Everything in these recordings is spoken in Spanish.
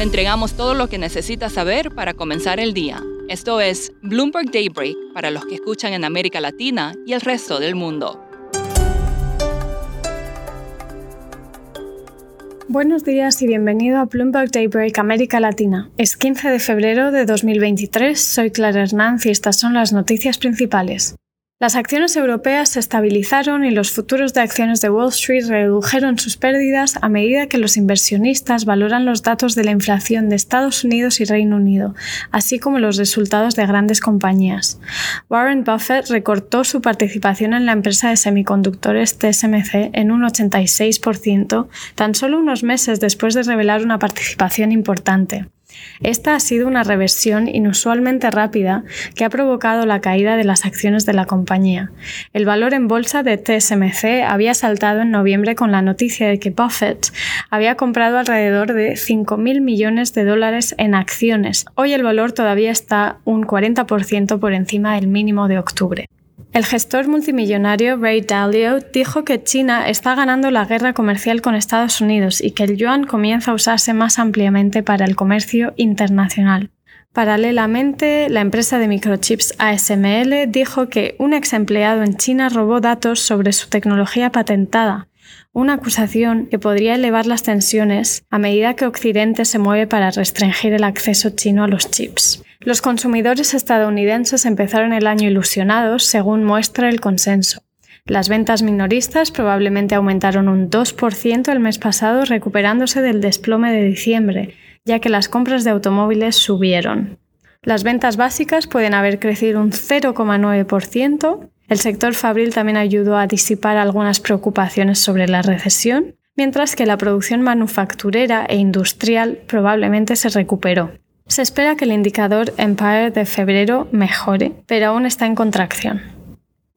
Le entregamos todo lo que necesita saber para comenzar el día. Esto es Bloomberg Daybreak para los que escuchan en América Latina y el resto del mundo. Buenos días y bienvenido a Bloomberg Daybreak América Latina. Es 15 de febrero de 2023, soy Clara Hernández y estas son las noticias principales. Las acciones europeas se estabilizaron y los futuros de acciones de Wall Street redujeron sus pérdidas a medida que los inversionistas valoran los datos de la inflación de Estados Unidos y Reino Unido, así como los resultados de grandes compañías. Warren Buffett recortó su participación en la empresa de semiconductores TSMC en un 86%, tan solo unos meses después de revelar una participación importante. Esta ha sido una reversión inusualmente rápida que ha provocado la caída de las acciones de la compañía. El valor en bolsa de TSMC había saltado en noviembre con la noticia de que Buffett había comprado alrededor de 5.000 millones de dólares en acciones. Hoy el valor todavía está un 40% por encima del mínimo de octubre. El gestor multimillonario Ray Dalio dijo que China está ganando la guerra comercial con Estados Unidos y que el yuan comienza a usarse más ampliamente para el comercio internacional. Paralelamente, la empresa de microchips ASML dijo que un ex empleado en China robó datos sobre su tecnología patentada, una acusación que podría elevar las tensiones a medida que Occidente se mueve para restringir el acceso chino a los chips. Los consumidores estadounidenses empezaron el año ilusionados, según muestra el consenso. Las ventas minoristas probablemente aumentaron un 2% el mes pasado, recuperándose del desplome de diciembre, ya que las compras de automóviles subieron. Las ventas básicas pueden haber crecido un 0,9%. El sector fabril también ayudó a disipar algunas preocupaciones sobre la recesión, mientras que la producción manufacturera e industrial probablemente se recuperó. Se espera que el indicador Empire de febrero mejore, pero aún está en contracción.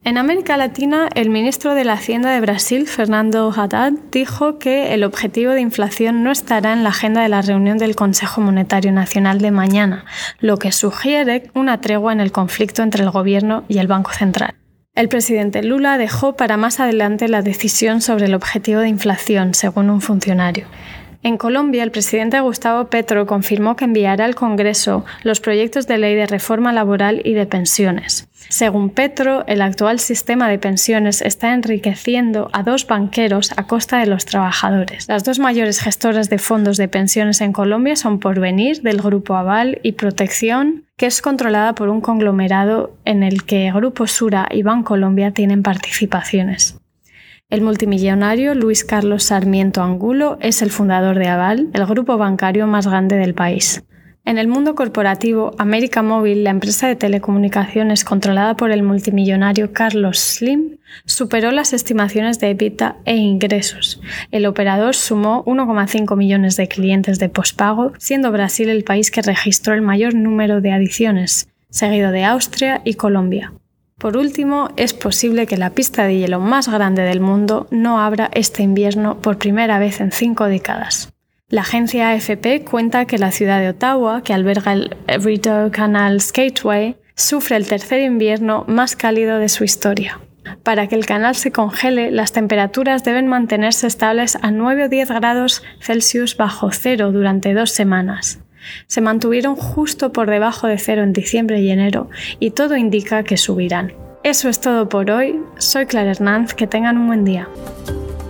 En América Latina, el ministro de la Hacienda de Brasil, Fernando Haddad, dijo que el objetivo de inflación no estará en la agenda de la reunión del Consejo Monetario Nacional de mañana, lo que sugiere una tregua en el conflicto entre el gobierno y el Banco Central. El presidente Lula dejó para más adelante la decisión sobre el objetivo de inflación, según un funcionario. En Colombia, el presidente Gustavo Petro confirmó que enviará al Congreso los proyectos de ley de reforma laboral y de pensiones. Según Petro, el actual sistema de pensiones está enriqueciendo a dos banqueros a costa de los trabajadores. Las dos mayores gestoras de fondos de pensiones en Colombia son Porvenir, del Grupo Aval, y Protección, que es controlada por un conglomerado en el que Grupo Sura y Bancolombia tienen participaciones. El multimillonario Luis Carlos Sarmiento Angulo es el fundador de Aval, el grupo bancario más grande del país. En el mundo corporativo, América Móvil, la empresa de telecomunicaciones controlada por el multimillonario Carlos Slim, superó las estimaciones de EBITDA e ingresos. El operador sumó 1,5 millones de clientes de pospago, siendo Brasil el país que registró el mayor número de adiciones, seguido de Austria y Colombia. Por último, es posible que la pista de hielo más grande del mundo no abra este invierno por primera vez en cinco décadas. La agencia AFP cuenta que la ciudad de Ottawa, que alberga el Rideau Canal Skateway, sufre el tercer invierno más cálido de su historia. Para que el canal se congele, las temperaturas deben mantenerse estables a 9 o 10 grados Celsius bajo cero durante dos semanas se mantuvieron justo por debajo de cero en diciembre y enero y todo indica que subirán. Eso es todo por hoy. Soy Clara Hernández. Que tengan un buen día.